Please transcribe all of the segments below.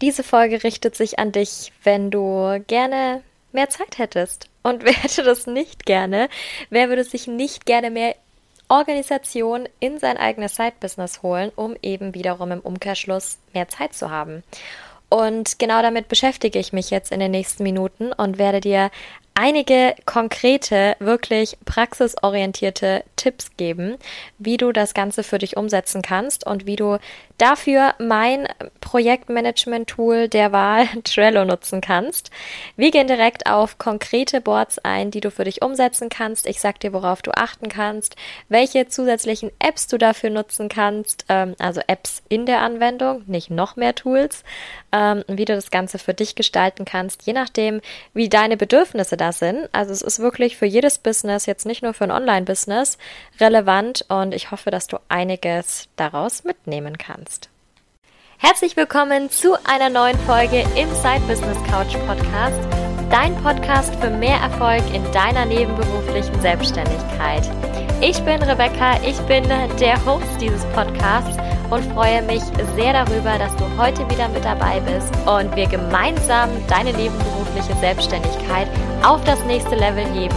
Diese Folge richtet sich an dich, wenn du gerne mehr Zeit hättest. Und wer hätte das nicht gerne? Wer würde sich nicht gerne mehr Organisation in sein eigenes Side-Business holen, um eben wiederum im Umkehrschluss mehr Zeit zu haben? Und genau damit beschäftige ich mich jetzt in den nächsten Minuten und werde dir einige konkrete, wirklich praxisorientierte Tipps geben, wie du das Ganze für dich umsetzen kannst und wie du dafür mein Projektmanagement-Tool der Wahl Trello nutzen kannst. Wir gehen direkt auf konkrete Boards ein, die du für dich umsetzen kannst. Ich sag dir, worauf du achten kannst, welche zusätzlichen Apps du dafür nutzen kannst, ähm, also Apps in der Anwendung, nicht noch mehr Tools, ähm, wie du das Ganze für dich gestalten kannst, je nachdem, wie deine Bedürfnisse da da sind. Also es ist wirklich für jedes Business, jetzt nicht nur für ein Online-Business, relevant und ich hoffe, dass du einiges daraus mitnehmen kannst. Herzlich willkommen zu einer neuen Folge im Side Business Couch Podcast, dein Podcast für mehr Erfolg in deiner nebenberuflichen Selbstständigkeit. Ich bin Rebecca, ich bin der Host dieses Podcasts und freue mich sehr darüber, dass du heute wieder mit dabei bist und wir gemeinsam deine nebenberufliche Selbstständigkeit auf das nächste Level heben.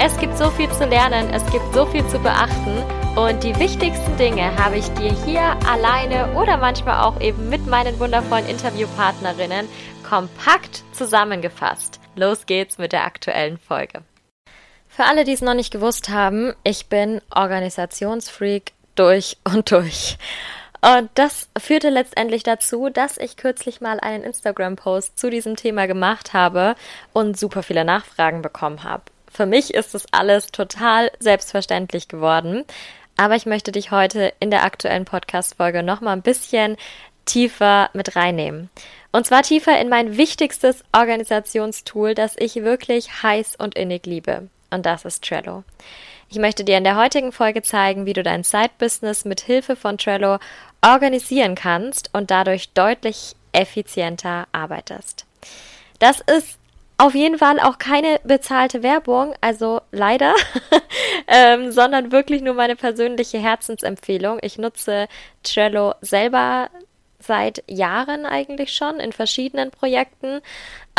Es gibt so viel zu lernen, es gibt so viel zu beachten und die wichtigsten Dinge habe ich dir hier alleine oder manchmal auch eben mit meinen wundervollen Interviewpartnerinnen kompakt zusammengefasst. Los geht's mit der aktuellen Folge. Für alle, die es noch nicht gewusst haben, ich bin Organisationsfreak durch und durch. Und das führte letztendlich dazu, dass ich kürzlich mal einen Instagram-Post zu diesem Thema gemacht habe und super viele Nachfragen bekommen habe. Für mich ist das alles total selbstverständlich geworden. Aber ich möchte dich heute in der aktuellen Podcast-Folge nochmal ein bisschen tiefer mit reinnehmen. Und zwar tiefer in mein wichtigstes Organisationstool, das ich wirklich heiß und innig liebe und das ist Trello. Ich möchte dir in der heutigen Folge zeigen, wie du dein Side-Business mit Hilfe von Trello organisieren kannst und dadurch deutlich effizienter arbeitest. Das ist auf jeden Fall auch keine bezahlte Werbung, also leider, ähm, sondern wirklich nur meine persönliche Herzensempfehlung. Ich nutze Trello selber seit Jahren eigentlich schon in verschiedenen Projekten.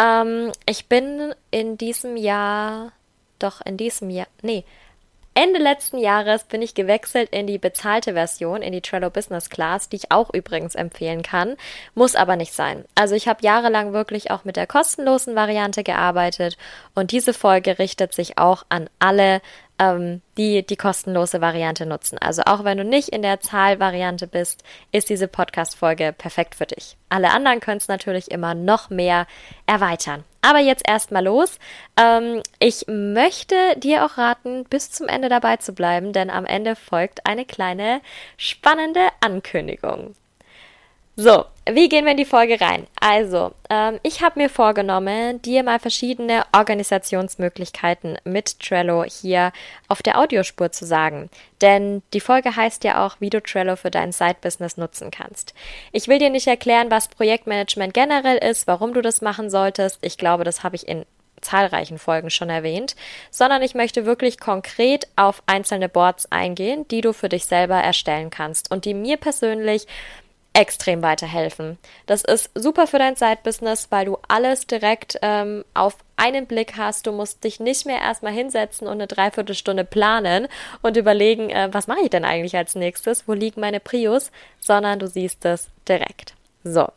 Ähm, ich bin in diesem Jahr doch in diesem Jahr, nee, Ende letzten Jahres bin ich gewechselt in die bezahlte Version, in die Trello Business Class, die ich auch übrigens empfehlen kann, muss aber nicht sein. Also ich habe jahrelang wirklich auch mit der kostenlosen Variante gearbeitet und diese Folge richtet sich auch an alle ähm, die die kostenlose Variante nutzen. Also auch wenn du nicht in der Zahlvariante bist, ist diese Podcast-Folge perfekt für dich. Alle anderen können es natürlich immer noch mehr erweitern. Aber jetzt erstmal los. Ähm, ich möchte dir auch raten, bis zum Ende dabei zu bleiben, denn am Ende folgt eine kleine spannende Ankündigung. So, wie gehen wir in die Folge rein? Also, ähm, ich habe mir vorgenommen, dir mal verschiedene Organisationsmöglichkeiten mit Trello hier auf der Audiospur zu sagen. Denn die Folge heißt ja auch, wie du Trello für dein Side-Business nutzen kannst. Ich will dir nicht erklären, was Projektmanagement generell ist, warum du das machen solltest. Ich glaube, das habe ich in zahlreichen Folgen schon erwähnt, sondern ich möchte wirklich konkret auf einzelne Boards eingehen, die du für dich selber erstellen kannst und die mir persönlich extrem weiterhelfen. Das ist super für dein Side-Business, weil du alles direkt ähm, auf einen Blick hast. Du musst dich nicht mehr erstmal hinsetzen und eine Dreiviertelstunde planen und überlegen, äh, was mache ich denn eigentlich als nächstes, wo liegen meine Prios, sondern du siehst es direkt. So,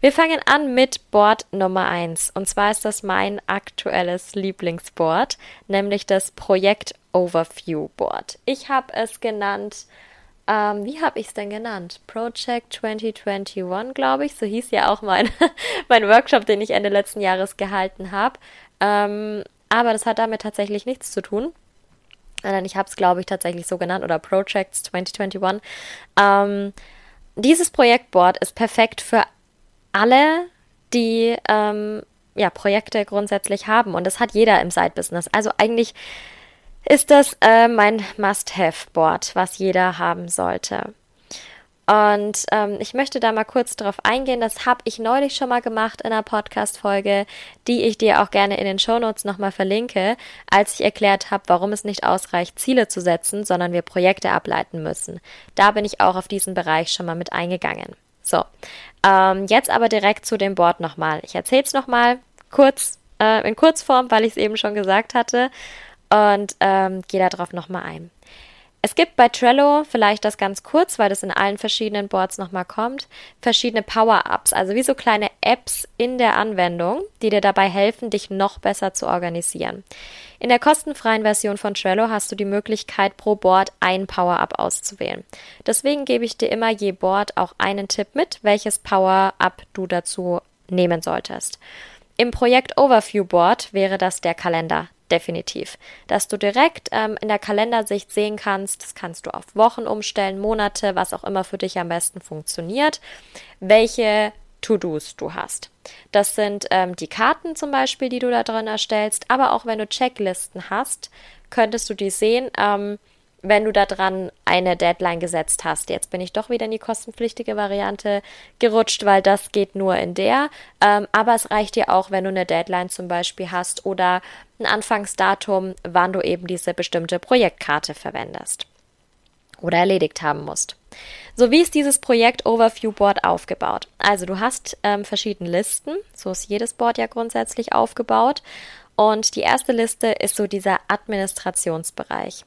wir fangen an mit Board Nummer eins Und zwar ist das mein aktuelles Lieblingsboard, nämlich das Projekt Overview Board. Ich habe es genannt ähm, wie habe ich es denn genannt? Project 2021, glaube ich. So hieß ja auch mein, mein Workshop, den ich Ende letzten Jahres gehalten habe. Ähm, aber das hat damit tatsächlich nichts zu tun. Denn ich habe es, glaube ich, tatsächlich so genannt oder Projects 2021. Ähm, dieses Projektboard ist perfekt für alle, die ähm, ja, Projekte grundsätzlich haben. Und das hat jeder im Side-Business. Also eigentlich ist das äh, mein Must-Have-Board, was jeder haben sollte. Und ähm, ich möchte da mal kurz drauf eingehen. Das habe ich neulich schon mal gemacht in einer Podcast-Folge, die ich dir auch gerne in den Shownotes nochmal verlinke, als ich erklärt habe, warum es nicht ausreicht, Ziele zu setzen, sondern wir Projekte ableiten müssen. Da bin ich auch auf diesen Bereich schon mal mit eingegangen. So, ähm, jetzt aber direkt zu dem Board nochmal. Ich erzähle es nochmal kurz, äh, in Kurzform, weil ich es eben schon gesagt hatte und ähm, gehe darauf nochmal ein. Es gibt bei Trello, vielleicht das ganz kurz, weil das in allen verschiedenen Boards nochmal kommt, verschiedene Power-Ups, also wie so kleine Apps in der Anwendung, die dir dabei helfen, dich noch besser zu organisieren. In der kostenfreien Version von Trello hast du die Möglichkeit, pro Board ein Power-Up auszuwählen. Deswegen gebe ich dir immer je Board auch einen Tipp mit, welches Power-Up du dazu nehmen solltest. Im Projekt Overview Board wäre das der Kalender definitiv. Dass du direkt ähm, in der Kalendersicht sehen kannst, das kannst du auf Wochen umstellen, Monate, was auch immer für dich am besten funktioniert, welche To-Dos du hast. Das sind ähm, die Karten zum Beispiel, die du da drin erstellst, aber auch wenn du Checklisten hast, könntest du die sehen. Ähm, wenn du da dran eine Deadline gesetzt hast. Jetzt bin ich doch wieder in die kostenpflichtige Variante gerutscht, weil das geht nur in der. Ähm, aber es reicht dir auch, wenn du eine Deadline zum Beispiel hast oder ein Anfangsdatum, wann du eben diese bestimmte Projektkarte verwendest oder erledigt haben musst. So wie ist dieses Projekt Overview Board aufgebaut? Also du hast ähm, verschiedene Listen, so ist jedes Board ja grundsätzlich aufgebaut und die erste Liste ist so dieser Administrationsbereich.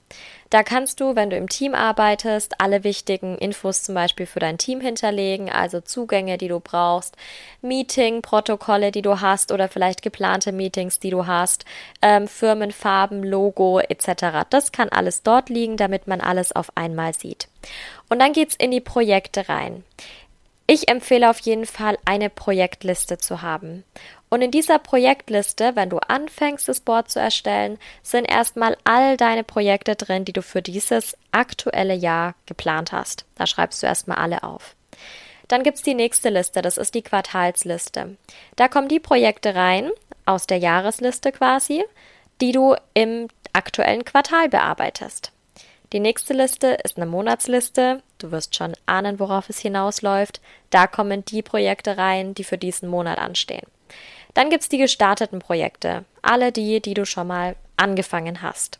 Da kannst du, wenn du im Team arbeitest, alle wichtigen Infos zum Beispiel für dein Team hinterlegen, also Zugänge, die du brauchst, Meeting-Protokolle, die du hast oder vielleicht geplante Meetings, die du hast, ähm, Firmenfarben, Logo etc. Das kann alles dort liegen, damit man alles auf einmal sieht. Und dann geht's in die Projekte rein. Ich empfehle auf jeden Fall, eine Projektliste zu haben. Und in dieser Projektliste, wenn du anfängst, das Board zu erstellen, sind erstmal all deine Projekte drin, die du für dieses aktuelle Jahr geplant hast. Da schreibst du erstmal alle auf. Dann gibt's die nächste Liste, das ist die Quartalsliste. Da kommen die Projekte rein, aus der Jahresliste quasi, die du im aktuellen Quartal bearbeitest. Die nächste Liste ist eine Monatsliste. Du wirst schon ahnen, worauf es hinausläuft. Da kommen die Projekte rein, die für diesen Monat anstehen. Dann gibt's die gestarteten Projekte. Alle die, die du schon mal angefangen hast.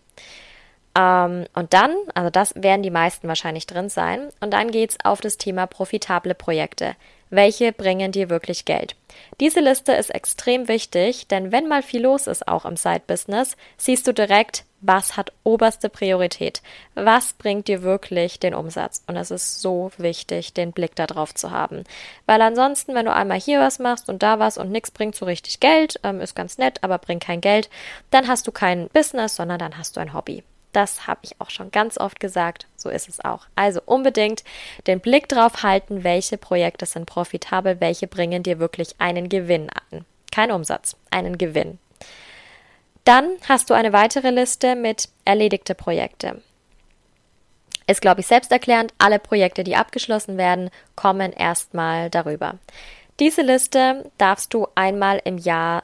Ähm, und dann, also das werden die meisten wahrscheinlich drin sein. Und dann geht's auf das Thema profitable Projekte. Welche bringen dir wirklich Geld? Diese Liste ist extrem wichtig, denn wenn mal viel los ist, auch im Side-Business, siehst du direkt, was hat oberste Priorität? Was bringt dir wirklich den Umsatz? Und es ist so wichtig, den Blick darauf zu haben. Weil ansonsten, wenn du einmal hier was machst und da was und nichts bringt so richtig Geld, ähm, ist ganz nett, aber bringt kein Geld, dann hast du kein Business, sondern dann hast du ein Hobby. Das habe ich auch schon ganz oft gesagt. So ist es auch. Also unbedingt den Blick drauf halten, welche Projekte sind profitabel, welche bringen dir wirklich einen Gewinn an. Kein Umsatz, einen Gewinn. Dann hast du eine weitere Liste mit erledigte Projekte. Ist, glaube ich, selbsterklärend. Alle Projekte, die abgeschlossen werden, kommen erstmal darüber. Diese Liste darfst du einmal im Jahr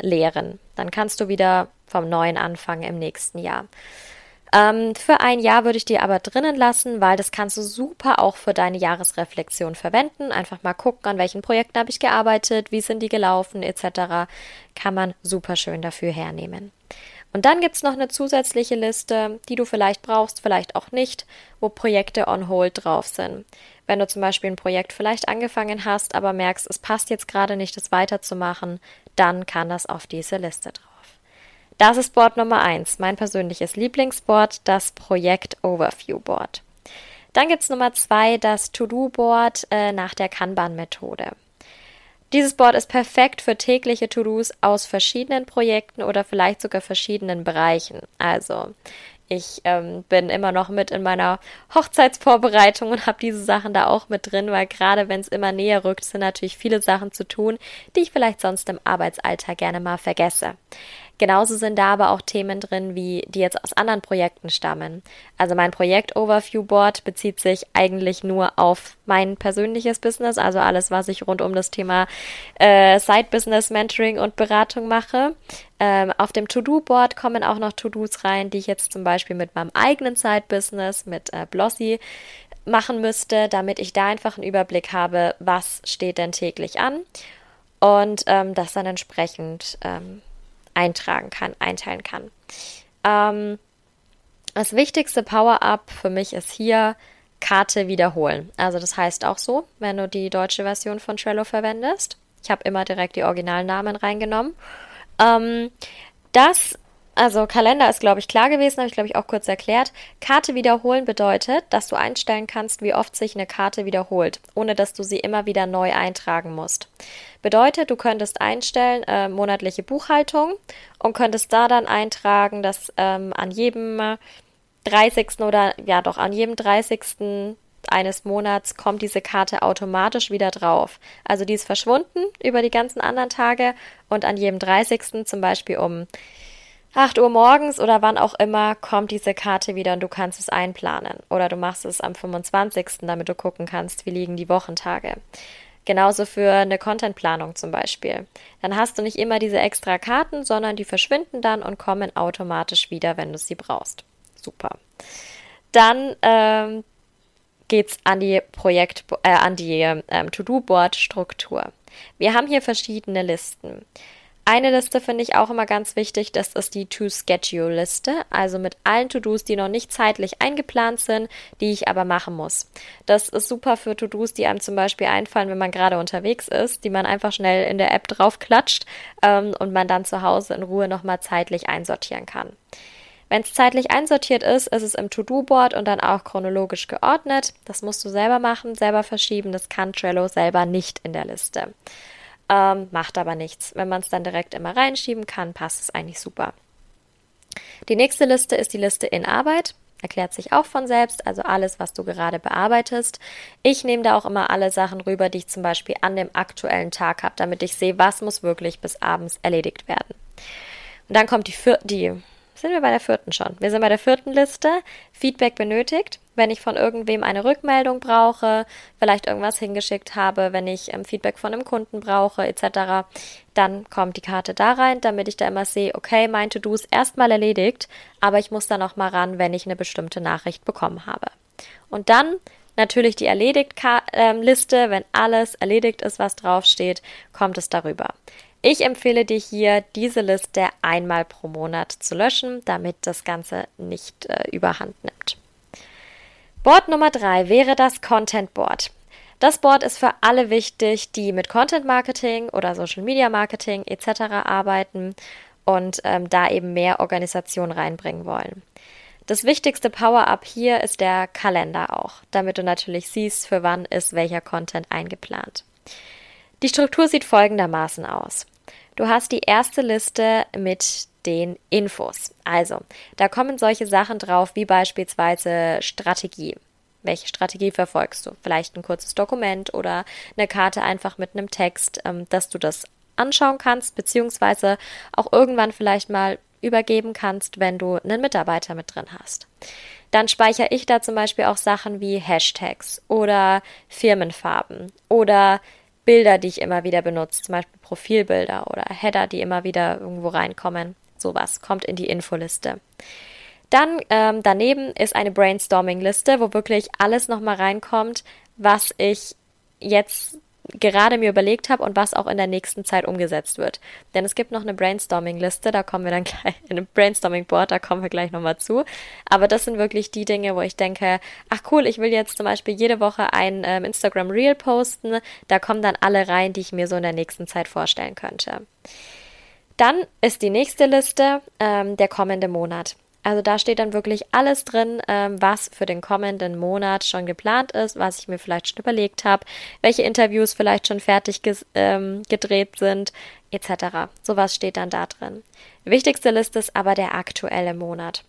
leeren. Dann kannst du wieder vom neuen anfangen im nächsten Jahr. Ähm, für ein Jahr würde ich dir aber drinnen lassen, weil das kannst du super auch für deine Jahresreflexion verwenden. Einfach mal gucken, an welchen Projekten habe ich gearbeitet, wie sind die gelaufen, etc. Kann man super schön dafür hernehmen. Und dann gibt es noch eine zusätzliche Liste, die du vielleicht brauchst, vielleicht auch nicht, wo Projekte on hold drauf sind. Wenn du zum Beispiel ein Projekt vielleicht angefangen hast, aber merkst, es passt jetzt gerade nicht, es weiterzumachen, dann kann das auf diese Liste drauf. Das ist Board Nummer eins, mein persönliches Lieblingsboard, das Projekt Overview Board. Dann gibt's Nummer zwei, das To-Do-Board äh, nach der Kanban-Methode. Dieses Board ist perfekt für tägliche To-Dos aus verschiedenen Projekten oder vielleicht sogar verschiedenen Bereichen. Also ich ähm, bin immer noch mit in meiner Hochzeitsvorbereitung und habe diese Sachen da auch mit drin, weil gerade wenn es immer näher rückt, sind natürlich viele Sachen zu tun, die ich vielleicht sonst im Arbeitsalltag gerne mal vergesse. Genauso sind da aber auch Themen drin, wie die jetzt aus anderen Projekten stammen. Also mein Projekt Overview Board bezieht sich eigentlich nur auf mein persönliches Business, also alles, was ich rund um das Thema äh, Side Business Mentoring und Beratung mache. Ähm, auf dem To-Do-Board kommen auch noch To-Dos rein, die ich jetzt zum Beispiel mit meinem eigenen Side-Business, mit äh, Blossy, machen müsste, damit ich da einfach einen Überblick habe, was steht denn täglich an und ähm, das dann entsprechend ähm, eintragen kann, einteilen kann. Ähm, das wichtigste Power-Up für mich ist hier Karte wiederholen. Also das heißt auch so, wenn du die deutsche Version von Trello verwendest. Ich habe immer direkt die Originalnamen reingenommen. Ähm, das also Kalender ist, glaube ich, klar gewesen, habe ich, glaube ich, auch kurz erklärt. Karte wiederholen bedeutet, dass du einstellen kannst, wie oft sich eine Karte wiederholt, ohne dass du sie immer wieder neu eintragen musst. Bedeutet, du könntest einstellen äh, monatliche Buchhaltung und könntest da dann eintragen, dass ähm, an jedem 30. oder ja doch an jedem 30 eines Monats kommt diese Karte automatisch wieder drauf. Also die ist verschwunden über die ganzen anderen Tage und an jedem 30. zum Beispiel um 8 Uhr morgens oder wann auch immer kommt diese Karte wieder und du kannst es einplanen. Oder du machst es am 25., damit du gucken kannst, wie liegen die Wochentage. Genauso für eine Contentplanung zum Beispiel. Dann hast du nicht immer diese extra Karten, sondern die verschwinden dann und kommen automatisch wieder, wenn du sie brauchst. Super. Dann ähm, geht's an die Projekt, äh, an die ähm, To-Do-Board-Struktur. Wir haben hier verschiedene Listen. Eine Liste finde ich auch immer ganz wichtig, das ist die To-Schedule-Liste, also mit allen To-Dos, die noch nicht zeitlich eingeplant sind, die ich aber machen muss. Das ist super für To-Dos, die einem zum Beispiel einfallen, wenn man gerade unterwegs ist, die man einfach schnell in der App draufklatscht ähm, und man dann zu Hause in Ruhe nochmal zeitlich einsortieren kann. Wenn es zeitlich einsortiert ist, ist es im To-Do-Board und dann auch chronologisch geordnet. Das musst du selber machen, selber verschieben. Das kann Trello selber nicht in der Liste. Ähm, macht aber nichts. Wenn man es dann direkt immer reinschieben kann, passt es eigentlich super. Die nächste Liste ist die Liste in Arbeit. Erklärt sich auch von selbst, also alles, was du gerade bearbeitest. Ich nehme da auch immer alle Sachen rüber, die ich zum Beispiel an dem aktuellen Tag habe, damit ich sehe, was muss wirklich bis abends erledigt werden. Und dann kommt die, die sind wir bei der vierten schon. Wir sind bei der vierten Liste. Feedback benötigt. Wenn ich von irgendwem eine Rückmeldung brauche, vielleicht irgendwas hingeschickt habe, wenn ich ähm, Feedback von einem Kunden brauche, etc., dann kommt die Karte da rein, damit ich da immer sehe, okay, mein To-Do ist erstmal erledigt, aber ich muss da nochmal ran, wenn ich eine bestimmte Nachricht bekommen habe. Und dann natürlich die Erledigt-Liste, ähm, wenn alles erledigt ist, was draufsteht, kommt es darüber. Ich empfehle dir hier, diese Liste einmal pro Monat zu löschen, damit das Ganze nicht äh, überhand nimmt. Board Nummer drei wäre das Content Board. Das Board ist für alle wichtig, die mit Content Marketing oder Social Media Marketing etc. arbeiten und ähm, da eben mehr Organisation reinbringen wollen. Das wichtigste Power-Up hier ist der Kalender auch, damit du natürlich siehst, für wann ist welcher Content eingeplant. Die Struktur sieht folgendermaßen aus. Du hast die erste Liste mit den Infos. Also, da kommen solche Sachen drauf wie beispielsweise Strategie. Welche Strategie verfolgst du? Vielleicht ein kurzes Dokument oder eine Karte einfach mit einem Text, ähm, dass du das anschauen kannst, beziehungsweise auch irgendwann vielleicht mal übergeben kannst, wenn du einen Mitarbeiter mit drin hast. Dann speichere ich da zum Beispiel auch Sachen wie Hashtags oder Firmenfarben oder Bilder, die ich immer wieder benutze, zum Beispiel Profilbilder oder Header, die immer wieder irgendwo reinkommen. Sowas kommt in die Infoliste. Dann ähm, daneben ist eine Brainstorming-Liste, wo wirklich alles nochmal reinkommt, was ich jetzt gerade mir überlegt habe und was auch in der nächsten Zeit umgesetzt wird. Denn es gibt noch eine Brainstorming-Liste, da kommen wir dann gleich, in einem Brainstorming-Board, da kommen wir gleich nochmal zu. Aber das sind wirklich die Dinge, wo ich denke, ach cool, ich will jetzt zum Beispiel jede Woche ein ähm, Instagram Reel posten. Da kommen dann alle rein, die ich mir so in der nächsten Zeit vorstellen könnte. Dann ist die nächste Liste ähm, der kommende Monat. Also da steht dann wirklich alles drin, ähm, was für den kommenden Monat schon geplant ist, was ich mir vielleicht schon überlegt habe, welche Interviews vielleicht schon fertig ähm, gedreht sind, etc. Sowas steht dann da drin. Wichtigste Liste ist aber der aktuelle Monat.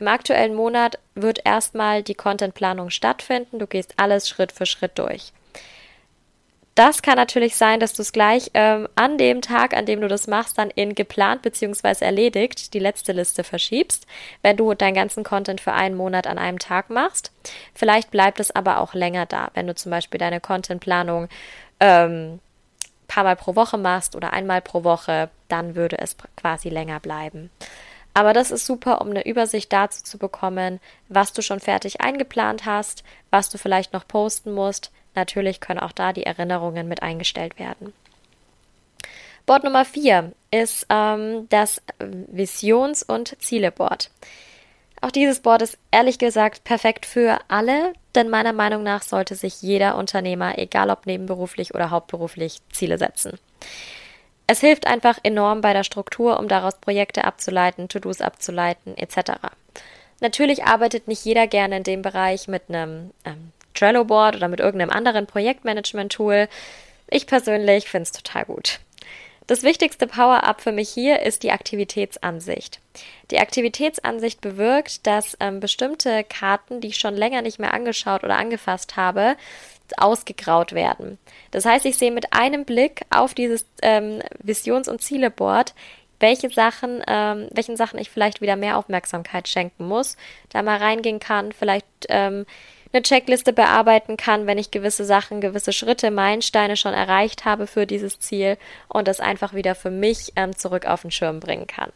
Im aktuellen Monat wird erstmal die Contentplanung stattfinden. Du gehst alles Schritt für Schritt durch. Das kann natürlich sein, dass du es gleich ähm, an dem Tag, an dem du das machst, dann in geplant bzw. erledigt die letzte Liste verschiebst, wenn du deinen ganzen Content für einen Monat an einem Tag machst. Vielleicht bleibt es aber auch länger da, wenn du zum Beispiel deine Contentplanung ähm, paar Mal pro Woche machst oder einmal pro Woche, dann würde es quasi länger bleiben. Aber das ist super, um eine Übersicht dazu zu bekommen, was du schon fertig eingeplant hast, was du vielleicht noch posten musst, Natürlich können auch da die Erinnerungen mit eingestellt werden. Board Nummer 4 ist ähm, das Visions- und Zieleboard. Auch dieses Board ist ehrlich gesagt perfekt für alle, denn meiner Meinung nach sollte sich jeder Unternehmer, egal ob nebenberuflich oder hauptberuflich, Ziele setzen. Es hilft einfach enorm bei der Struktur, um daraus Projekte abzuleiten, To-Dos abzuleiten, etc. Natürlich arbeitet nicht jeder gerne in dem Bereich mit einem ähm, Trello-Board oder mit irgendeinem anderen Projektmanagement-Tool. Ich persönlich finde es total gut. Das wichtigste Power-Up für mich hier ist die Aktivitätsansicht. Die Aktivitätsansicht bewirkt, dass ähm, bestimmte Karten, die ich schon länger nicht mehr angeschaut oder angefasst habe, ausgegraut werden. Das heißt, ich sehe mit einem Blick auf dieses ähm, Visions- und Zieleboard, welche Sachen, ähm, welchen Sachen ich vielleicht wieder mehr Aufmerksamkeit schenken muss, da mal reingehen kann, vielleicht ähm, eine Checkliste bearbeiten kann, wenn ich gewisse Sachen, gewisse Schritte, Meilensteine schon erreicht habe für dieses Ziel und das einfach wieder für mich ähm, zurück auf den Schirm bringen kann.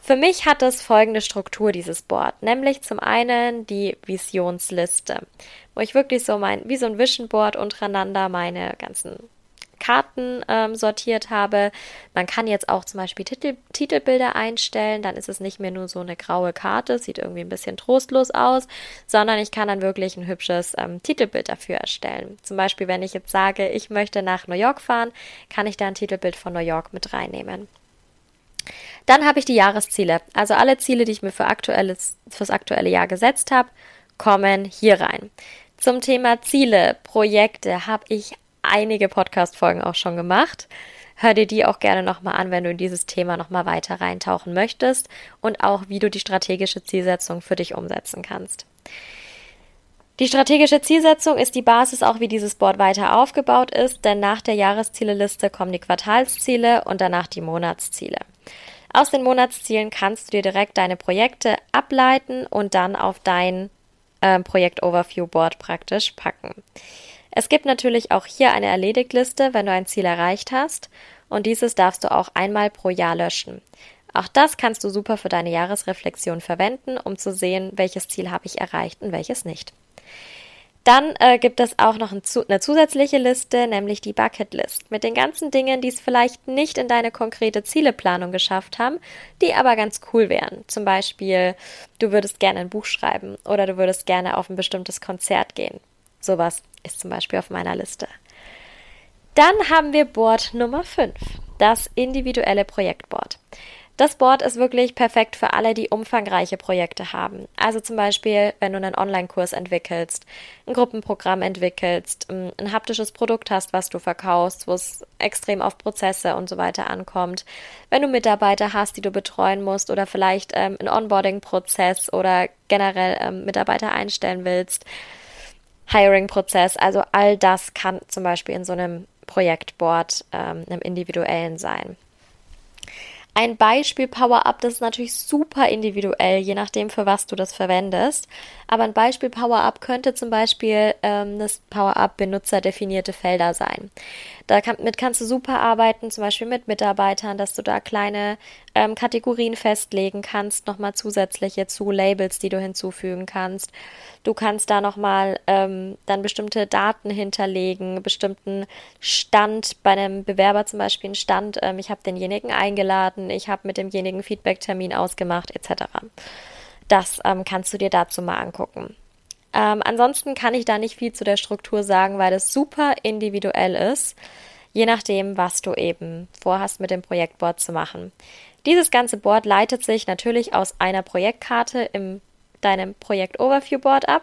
Für mich hat es folgende Struktur, dieses Board, nämlich zum einen die Visionsliste, wo ich wirklich so mein, wie so ein Vision Board untereinander meine ganzen Karten ähm, sortiert habe. Man kann jetzt auch zum Beispiel Titel, Titelbilder einstellen, dann ist es nicht mehr nur so eine graue Karte, sieht irgendwie ein bisschen trostlos aus, sondern ich kann dann wirklich ein hübsches ähm, Titelbild dafür erstellen. Zum Beispiel, wenn ich jetzt sage, ich möchte nach New York fahren, kann ich da ein Titelbild von New York mit reinnehmen. Dann habe ich die Jahresziele. Also alle Ziele, die ich mir für aktuelles, fürs aktuelle Jahr gesetzt habe, kommen hier rein. Zum Thema Ziele, Projekte habe ich einige Podcast-Folgen auch schon gemacht. Hör dir die auch gerne nochmal an, wenn du in dieses Thema nochmal weiter reintauchen möchtest und auch, wie du die strategische Zielsetzung für dich umsetzen kannst. Die strategische Zielsetzung ist die Basis auch, wie dieses Board weiter aufgebaut ist, denn nach der Jahreszieleliste kommen die Quartalsziele und danach die Monatsziele. Aus den Monatszielen kannst du dir direkt deine Projekte ableiten und dann auf dein äh, Projekt-Overview-Board praktisch packen. Es gibt natürlich auch hier eine Erledigtliste, wenn du ein Ziel erreicht hast, und dieses darfst du auch einmal pro Jahr löschen. Auch das kannst du super für deine Jahresreflexion verwenden, um zu sehen, welches Ziel habe ich erreicht und welches nicht. Dann äh, gibt es auch noch ein, eine zusätzliche Liste, nämlich die Bucket List, mit den ganzen Dingen, die es vielleicht nicht in deine konkrete Zieleplanung geschafft haben, die aber ganz cool wären. Zum Beispiel, du würdest gerne ein Buch schreiben oder du würdest gerne auf ein bestimmtes Konzert gehen. Sowas ist zum Beispiel auf meiner Liste. Dann haben wir Board Nummer 5, das individuelle Projektboard. Das Board ist wirklich perfekt für alle, die umfangreiche Projekte haben. Also zum Beispiel, wenn du einen Online-Kurs entwickelst, ein Gruppenprogramm entwickelst, ein haptisches Produkt hast, was du verkaufst, wo es extrem auf Prozesse und so weiter ankommt. Wenn du Mitarbeiter hast, die du betreuen musst oder vielleicht ähm, einen Onboarding-Prozess oder generell ähm, Mitarbeiter einstellen willst. Hiring-Prozess, also all das kann zum Beispiel in so einem Projektboard, ähm, einem individuellen sein. Ein Beispiel Power-Up, das ist natürlich super individuell, je nachdem, für was du das verwendest. Aber ein Beispiel Power-Up könnte zum Beispiel ähm, das Power-Up benutzerdefinierte Felder sein. Damit kannst du super arbeiten, zum Beispiel mit Mitarbeitern, dass du da kleine ähm, Kategorien festlegen kannst, nochmal zusätzliche zu Labels, die du hinzufügen kannst. Du kannst da nochmal ähm, dann bestimmte Daten hinterlegen, bestimmten Stand bei einem Bewerber zum Beispiel einen Stand, ähm, ich habe denjenigen eingeladen, ich habe mit demjenigen Feedback-Termin ausgemacht, etc. Das ähm, kannst du dir dazu mal angucken. Ähm, ansonsten kann ich da nicht viel zu der Struktur sagen, weil es super individuell ist, je nachdem, was du eben vorhast mit dem Projektboard zu machen. Dieses ganze Board leitet sich natürlich aus einer Projektkarte im deinem Projekt Overview Board ab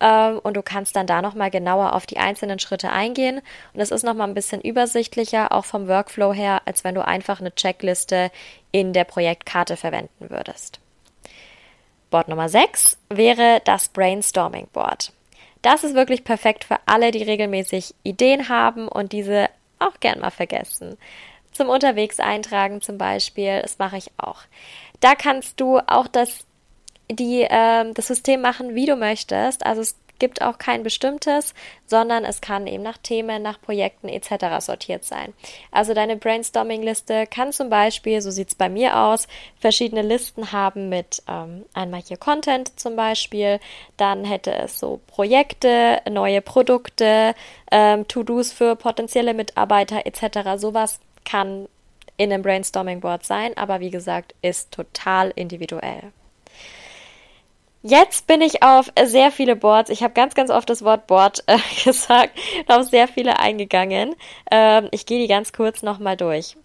ähm, und du kannst dann da nochmal genauer auf die einzelnen Schritte eingehen und es ist nochmal ein bisschen übersichtlicher, auch vom Workflow her, als wenn du einfach eine Checkliste in der Projektkarte verwenden würdest. Board Nummer 6 wäre das Brainstorming Board. Das ist wirklich perfekt für alle, die regelmäßig Ideen haben und diese auch gern mal vergessen. Zum Unterwegs eintragen zum Beispiel, das mache ich auch. Da kannst du auch das die äh, das System machen, wie du möchtest. Also es gibt auch kein bestimmtes, sondern es kann eben nach Themen, nach Projekten etc. sortiert sein. Also deine Brainstorming-Liste kann zum Beispiel, so sieht es bei mir aus, verschiedene Listen haben mit ähm, einmal hier Content zum Beispiel, dann hätte es so Projekte, neue Produkte, ähm, To-Dos für potenzielle Mitarbeiter etc. Sowas kann in einem Brainstorming-Board sein, aber wie gesagt, ist total individuell. Jetzt bin ich auf sehr viele Boards. Ich habe ganz, ganz oft das Wort Board äh, gesagt und auf sehr viele eingegangen. Ähm, ich gehe die ganz kurz nochmal durch.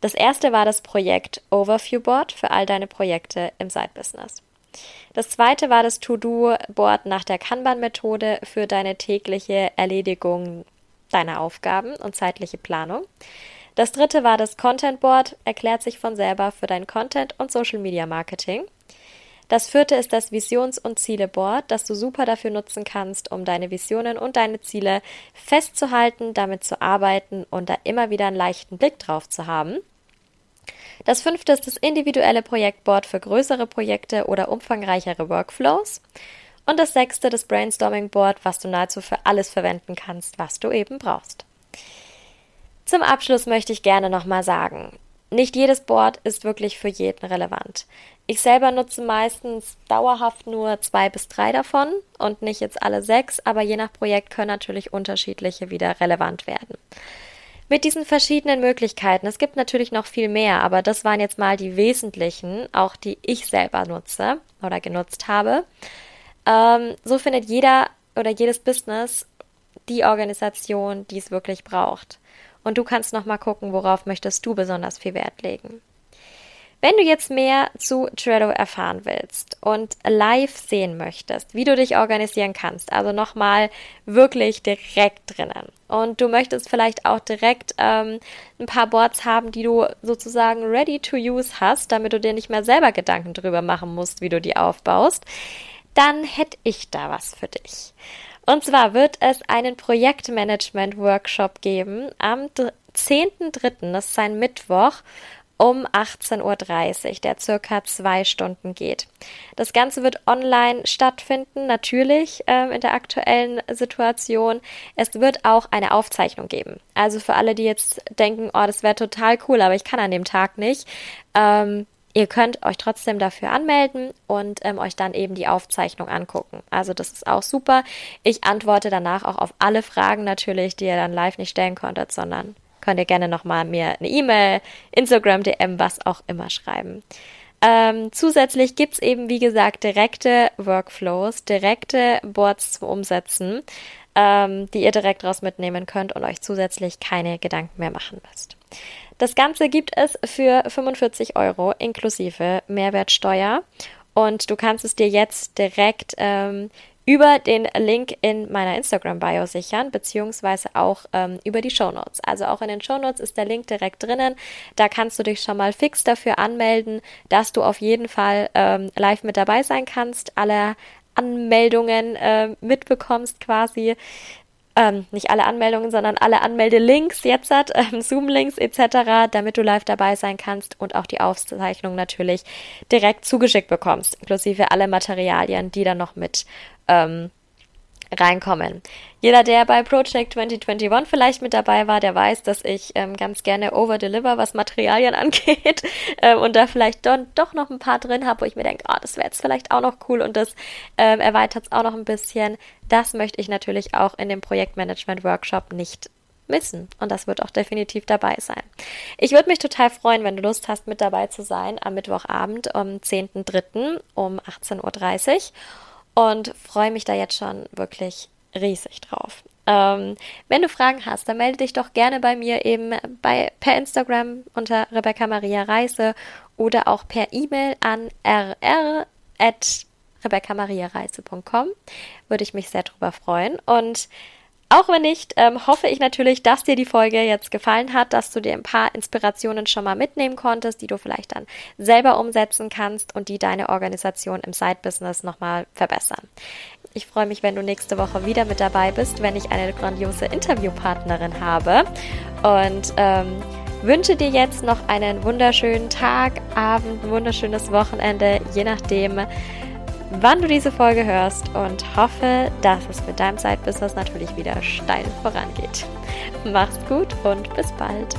Das erste war das Projekt Overview Board für all deine Projekte im Side-Business. Das zweite war das To-Do-Board nach der Kanban-Methode für deine tägliche Erledigung deiner Aufgaben und zeitliche Planung. Das dritte war das Content Board, erklärt sich von selber für dein Content und Social Media Marketing. Das vierte ist das Visions- und Ziele-Board, das du super dafür nutzen kannst, um deine Visionen und deine Ziele festzuhalten, damit zu arbeiten und da immer wieder einen leichten Blick drauf zu haben. Das fünfte ist das individuelle Projektboard für größere Projekte oder umfangreichere Workflows. Und das sechste das Brainstorming Board, was du nahezu für alles verwenden kannst, was du eben brauchst. Zum Abschluss möchte ich gerne nochmal sagen, nicht jedes Board ist wirklich für jeden relevant. Ich selber nutze meistens dauerhaft nur zwei bis drei davon und nicht jetzt alle sechs, aber je nach Projekt können natürlich unterschiedliche wieder relevant werden. Mit diesen verschiedenen Möglichkeiten, es gibt natürlich noch viel mehr, aber das waren jetzt mal die wesentlichen, auch die ich selber nutze oder genutzt habe. Ähm, so findet jeder oder jedes Business die Organisation, die es wirklich braucht. Und du kannst noch mal gucken, worauf möchtest du besonders viel Wert legen. Wenn du jetzt mehr zu Trello erfahren willst und live sehen möchtest, wie du dich organisieren kannst, also nochmal wirklich direkt drinnen und du möchtest vielleicht auch direkt ähm, ein paar Boards haben, die du sozusagen ready to use hast, damit du dir nicht mehr selber Gedanken drüber machen musst, wie du die aufbaust, dann hätte ich da was für dich. Und zwar wird es einen Projektmanagement-Workshop geben am 10.3., das ist ein Mittwoch, um 18.30 Uhr, der circa zwei Stunden geht. Das Ganze wird online stattfinden, natürlich ähm, in der aktuellen Situation. Es wird auch eine Aufzeichnung geben. Also für alle, die jetzt denken, oh, das wäre total cool, aber ich kann an dem Tag nicht. Ähm, Ihr könnt euch trotzdem dafür anmelden und ähm, euch dann eben die Aufzeichnung angucken. Also das ist auch super. Ich antworte danach auch auf alle Fragen natürlich, die ihr dann live nicht stellen konntet, sondern könnt ihr gerne nochmal mir eine E-Mail, Instagram, DM, was auch immer schreiben. Ähm, zusätzlich gibt's eben, wie gesagt, direkte Workflows, direkte Boards zum Umsetzen, ähm, die ihr direkt raus mitnehmen könnt und euch zusätzlich keine Gedanken mehr machen müsst. Das Ganze gibt es für 45 Euro inklusive Mehrwertsteuer und du kannst es dir jetzt direkt ähm, über den Link in meiner Instagram-Bio sichern, beziehungsweise auch ähm, über die Show Notes. Also auch in den Show Notes ist der Link direkt drinnen. Da kannst du dich schon mal fix dafür anmelden, dass du auf jeden Fall ähm, live mit dabei sein kannst, alle Anmeldungen äh, mitbekommst quasi ähm, nicht alle Anmeldungen, sondern alle Anmeldelinks jetzt hat, ähm, Zoom-Links etc., damit du live dabei sein kannst und auch die Aufzeichnung natürlich direkt zugeschickt bekommst, inklusive alle Materialien, die dann noch mit ähm, reinkommen. Jeder, der bei Project 2021 vielleicht mit dabei war, der weiß, dass ich ähm, ganz gerne overdeliver, was Materialien angeht ähm, und da vielleicht don, doch noch ein paar drin habe, wo ich mir denke, oh, das wäre jetzt vielleicht auch noch cool und das ähm, erweitert es auch noch ein bisschen. Das möchte ich natürlich auch in dem Projektmanagement-Workshop nicht missen. Und das wird auch definitiv dabei sein. Ich würde mich total freuen, wenn du Lust hast, mit dabei zu sein am Mittwochabend am 10.3. um 18.30 Uhr und freue mich da jetzt schon wirklich riesig drauf. Ähm, wenn du Fragen hast, dann melde dich doch gerne bei mir eben bei, per Instagram unter Rebecca Maria Reise oder auch per E-Mail an rr@rebeccamariareise.com. Würde ich mich sehr drüber freuen. Und auch wenn nicht, ähm, hoffe ich natürlich, dass dir die Folge jetzt gefallen hat, dass du dir ein paar Inspirationen schon mal mitnehmen konntest, die du vielleicht dann selber umsetzen kannst und die deine Organisation im Side-Business nochmal verbessern. Ich freue mich, wenn du nächste Woche wieder mit dabei bist, wenn ich eine grandiose Interviewpartnerin habe. Und ähm, wünsche dir jetzt noch einen wunderschönen Tag, Abend, wunderschönes Wochenende, je nachdem, wann du diese Folge hörst und hoffe, dass es mit deinem Side-Business natürlich wieder steil vorangeht. Mach's gut und bis bald.